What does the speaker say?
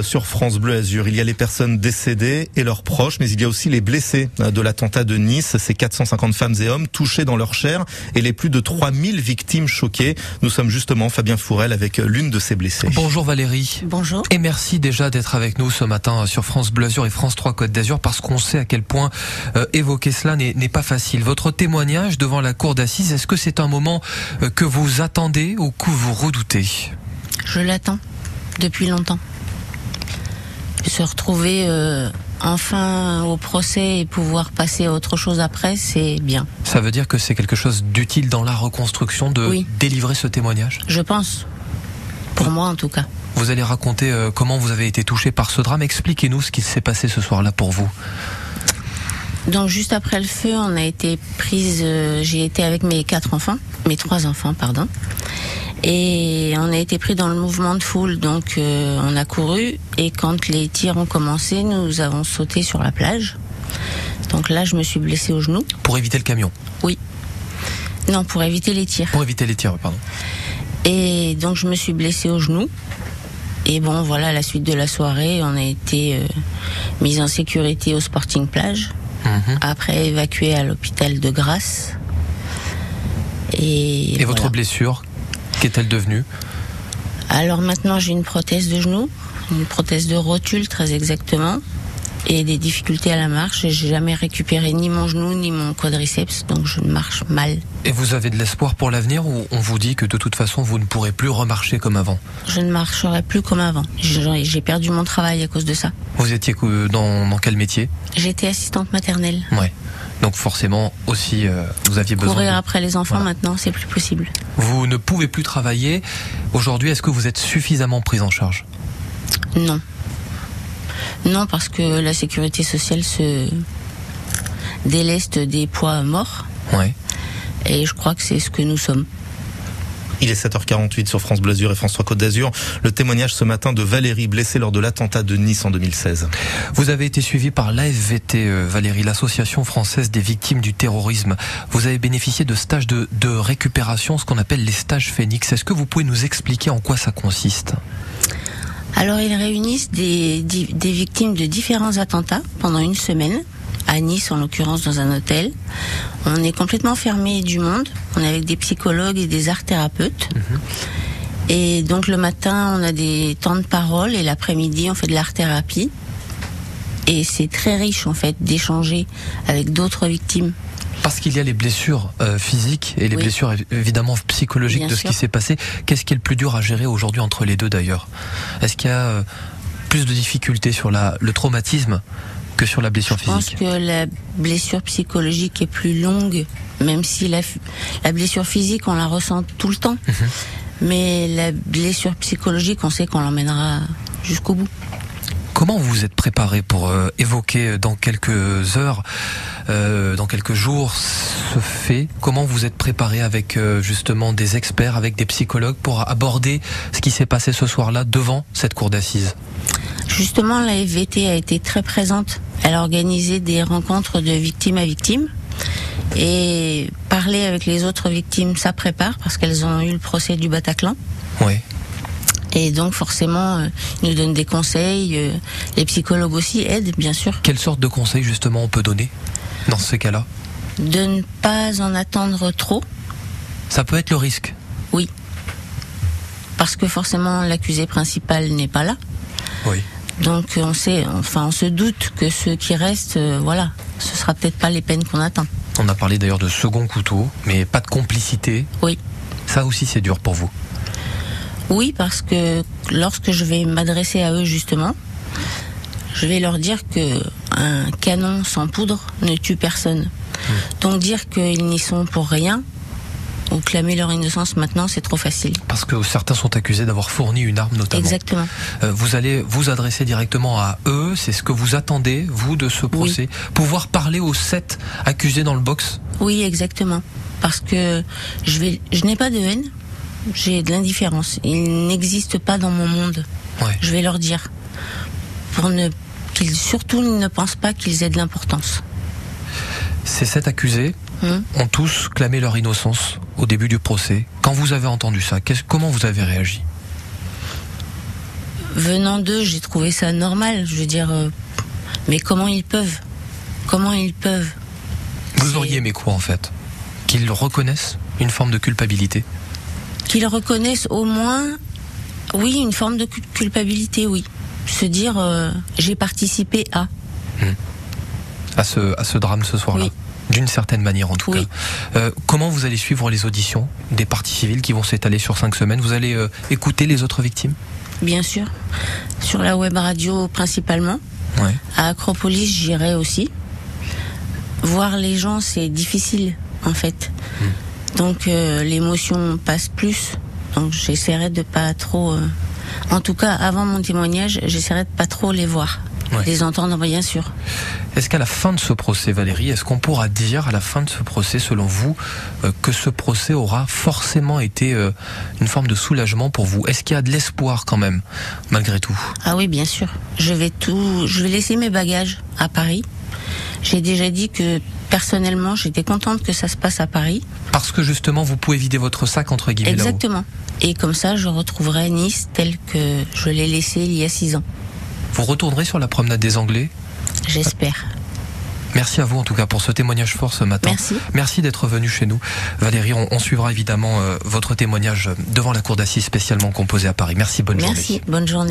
Sur France Bleu Azur, il y a les personnes décédées et leurs proches, mais il y a aussi les blessés de l'attentat de Nice, ces 450 femmes et hommes touchés dans leur chair et les plus de 3000 victimes choquées. Nous sommes justement, Fabien Fourel, avec l'une de ces blessées. Bonjour Valérie. Bonjour. Et merci déjà d'être avec nous ce matin sur France Bleu Azur et France 3 Côte d'Azur parce qu'on sait à quel point euh, évoquer cela n'est pas facile. Votre témoignage devant la cour d'assises, est-ce que c'est un moment euh, que vous attendez ou que vous redoutez? Je l'attends depuis longtemps se retrouver euh, enfin au procès et pouvoir passer à autre chose après, c'est bien. Ça veut dire que c'est quelque chose d'utile dans la reconstruction de délivrer ce témoignage? Je pense. Pour moi en tout cas. Vous allez raconter euh, comment vous avez été touché par ce drame. Expliquez-nous ce qui s'est passé ce soir-là pour vous. Donc juste après le feu, on a été prise. Euh, j'ai été avec mes quatre enfants, mes trois enfants, pardon. Et on a été pris dans le mouvement de foule, donc euh, on a couru. Et quand les tirs ont commencé, nous avons sauté sur la plage. Donc là, je me suis blessée au genou. Pour éviter le camion Oui. Non, pour éviter les tirs. Pour éviter les tirs, pardon. Et donc je me suis blessée au genou. Et bon, voilà, à la suite de la soirée, on a été euh, mis en sécurité au Sporting Plage. Mhm. Après, évacué à l'hôpital de Grasse. Et, Et votre blessure Qu'est-elle devenue Alors maintenant, j'ai une prothèse de genou, une prothèse de rotule très exactement, et des difficultés à la marche. J'ai jamais récupéré ni mon genou ni mon quadriceps, donc je marche mal. Et vous avez de l'espoir pour l'avenir ou on vous dit que de toute façon vous ne pourrez plus remarcher comme avant? Je ne marcherai plus comme avant. J'ai perdu mon travail à cause de ça. Vous étiez dans, dans quel métier? J'étais assistante maternelle. Ouais. Donc forcément aussi, euh, vous aviez besoin. Courir après les enfants maintenant, c'est plus possible. Vous ne pouvez plus travailler. Aujourd'hui, est-ce que vous êtes suffisamment prise en charge? Non. Non, parce que la sécurité sociale se déleste des poids morts. Ouais. Et je crois que c'est ce que nous sommes. Il est 7h48 sur France Blasure et France 3 Côte d'Azur. Le témoignage ce matin de Valérie blessée lors de l'attentat de Nice en 2016. Vous avez été suivi par l'AFVT, euh, Valérie, l'Association française des victimes du terrorisme. Vous avez bénéficié de stages de, de récupération, ce qu'on appelle les stages Phoenix. Est-ce que vous pouvez nous expliquer en quoi ça consiste? Alors ils réunissent des, des, victimes de différents attentats pendant une semaine à Nice en l'occurrence dans un hôtel. On est complètement fermé du monde. On est avec des psychologues et des art thérapeutes. Mhm. Et donc le matin, on a des temps de parole et l'après-midi, on fait de l'art thérapie. Et c'est très riche en fait d'échanger avec d'autres victimes. Parce qu'il y a les blessures euh, physiques et les blessures évidemment psychologiques de ce qui s'est passé. Qu'est-ce qui est le plus dur à gérer aujourd'hui entre les deux d'ailleurs? Est-ce qu'il y a euh, plus de difficultés sur la, le traumatisme que sur la blessure physique Je pense que la blessure psychologique est plus longue, même si la, la blessure physique, on la ressent tout le temps. Mhm. Mais la blessure psychologique, on sait qu'on l'emmènera jusqu'au bout. Comment vous vous êtes préparé pour euh, évoquer dans quelques heures, euh, dans quelques jours ce fait? Comment vous êtes préparé avec euh, justement des experts, avec des psychologues pour aborder ce qui s'est passé ce soir-là devant cette cour d'assises? Justement, la FVT a été très présente. Elle a organisé des rencontres de victime à victime. Et parler avec les autres victimes, ça prépare parce qu'elles ont eu le procès du Bataclan. Oui. Et donc forcément, euh, ils nous donnent des conseils. Euh, les psychologues aussi aident, bien sûr. Quelle sorte de conseils justement on peut donner dans ces cas-là De ne pas en attendre trop. Ça peut être le risque. Oui. Parce que forcément, l'accusé principal n'est pas là. Oui. Donc on sait, enfin on se doute que ceux qui restent, euh, voilà, ce sera peut-être pas les peines qu'on attend. On a parlé d'ailleurs de second couteau, mais pas de complicité. Oui. Ça aussi c'est dur pour vous. Oui, parce que lorsque je vais m'adresser à eux justement, je vais leur dire que un canon sans poudre ne tue personne. Hmm. Donc dire qu'ils n'y sont pour rien, ou clamer leur innocence maintenant, c'est trop facile. Parce que certains sont accusés d'avoir fourni une arme notamment. Exactement. Euh, vous allez vous adresser directement à eux, c'est ce que vous attendez, vous, de ce procès Pouvoir parler aux sept accusés dans le box? Oui, exactement. Parce que je, vais, je n'ai pas de haine, j'ai de l'indifférence. Ils n'existent pas dans mon monde. Je vais leur dire. Pour ne qu'ils surtout ne pensent pas qu'ils aient de l'importance. Ces sept accusés hum. ont tous clamé leur innocence au début du procès. Quand vous avez entendu ça, comment vous avez réagi? Venant d'eux, j'ai trouvé ça normal. Je veux dire, euh, mais comment ils peuvent? Comment ils peuvent? Vous auriez aimé quoi en fait? Qu'ils reconnaissent une forme de culpabilité? Qu'ils reconnaissent au moins, oui, une forme de cul- culpabilité, oui. Se dire, euh, j'ai participé à. à ce, à ce drame ce soir-là Oui. D'une certaine manière en tout Oui. cas. Euh, comment vous allez suivre les auditions des parties civiles qui vont s'étaler sur cinq semaines? Vous allez euh, écouter les autres victimes? Bien sûr. Sur la web radio principalement. Ouais. À Acropolis, j'irai aussi. Voir les gens, c'est difficile, en fait. Donc, euh, l'émotion passe plus. Donc, j'essaierai de pas trop. euh, En tout cas, avant mon témoignage, j'essaierai de pas trop les voir. Ouais. Les entendre, bien sûr. Est-ce qu'à la fin de ce procès, Valérie, est-ce qu'on pourra dire à la fin de ce procès, selon vous, euh, que ce procès aura forcément été euh, une forme de soulagement pour vous? Est-ce qu'il y a de l'espoir quand même, malgré tout? Ah oui, bien sûr. Je vais tout. Je vais laisser mes bagages à Paris. J'ai déjà dit que personnellement, j'étais contente que ça se passe à Paris. Parce que justement, vous pouvez vider votre sac, entre guillemets. Exactement. Et comme ça, je retrouverai Nice tel que je l'ai laissé il y a six ans. Vous retournerez sur la promenade des Anglais? J'espère. Merci à vous en tout cas pour ce témoignage fort ce matin. Merci. Merci d'être venu chez nous. Valérie, on, on suivra évidemment euh, votre témoignage devant la cour d'assises spécialement composée à Paris. Merci, bonne journée. Merci. Bonne journée.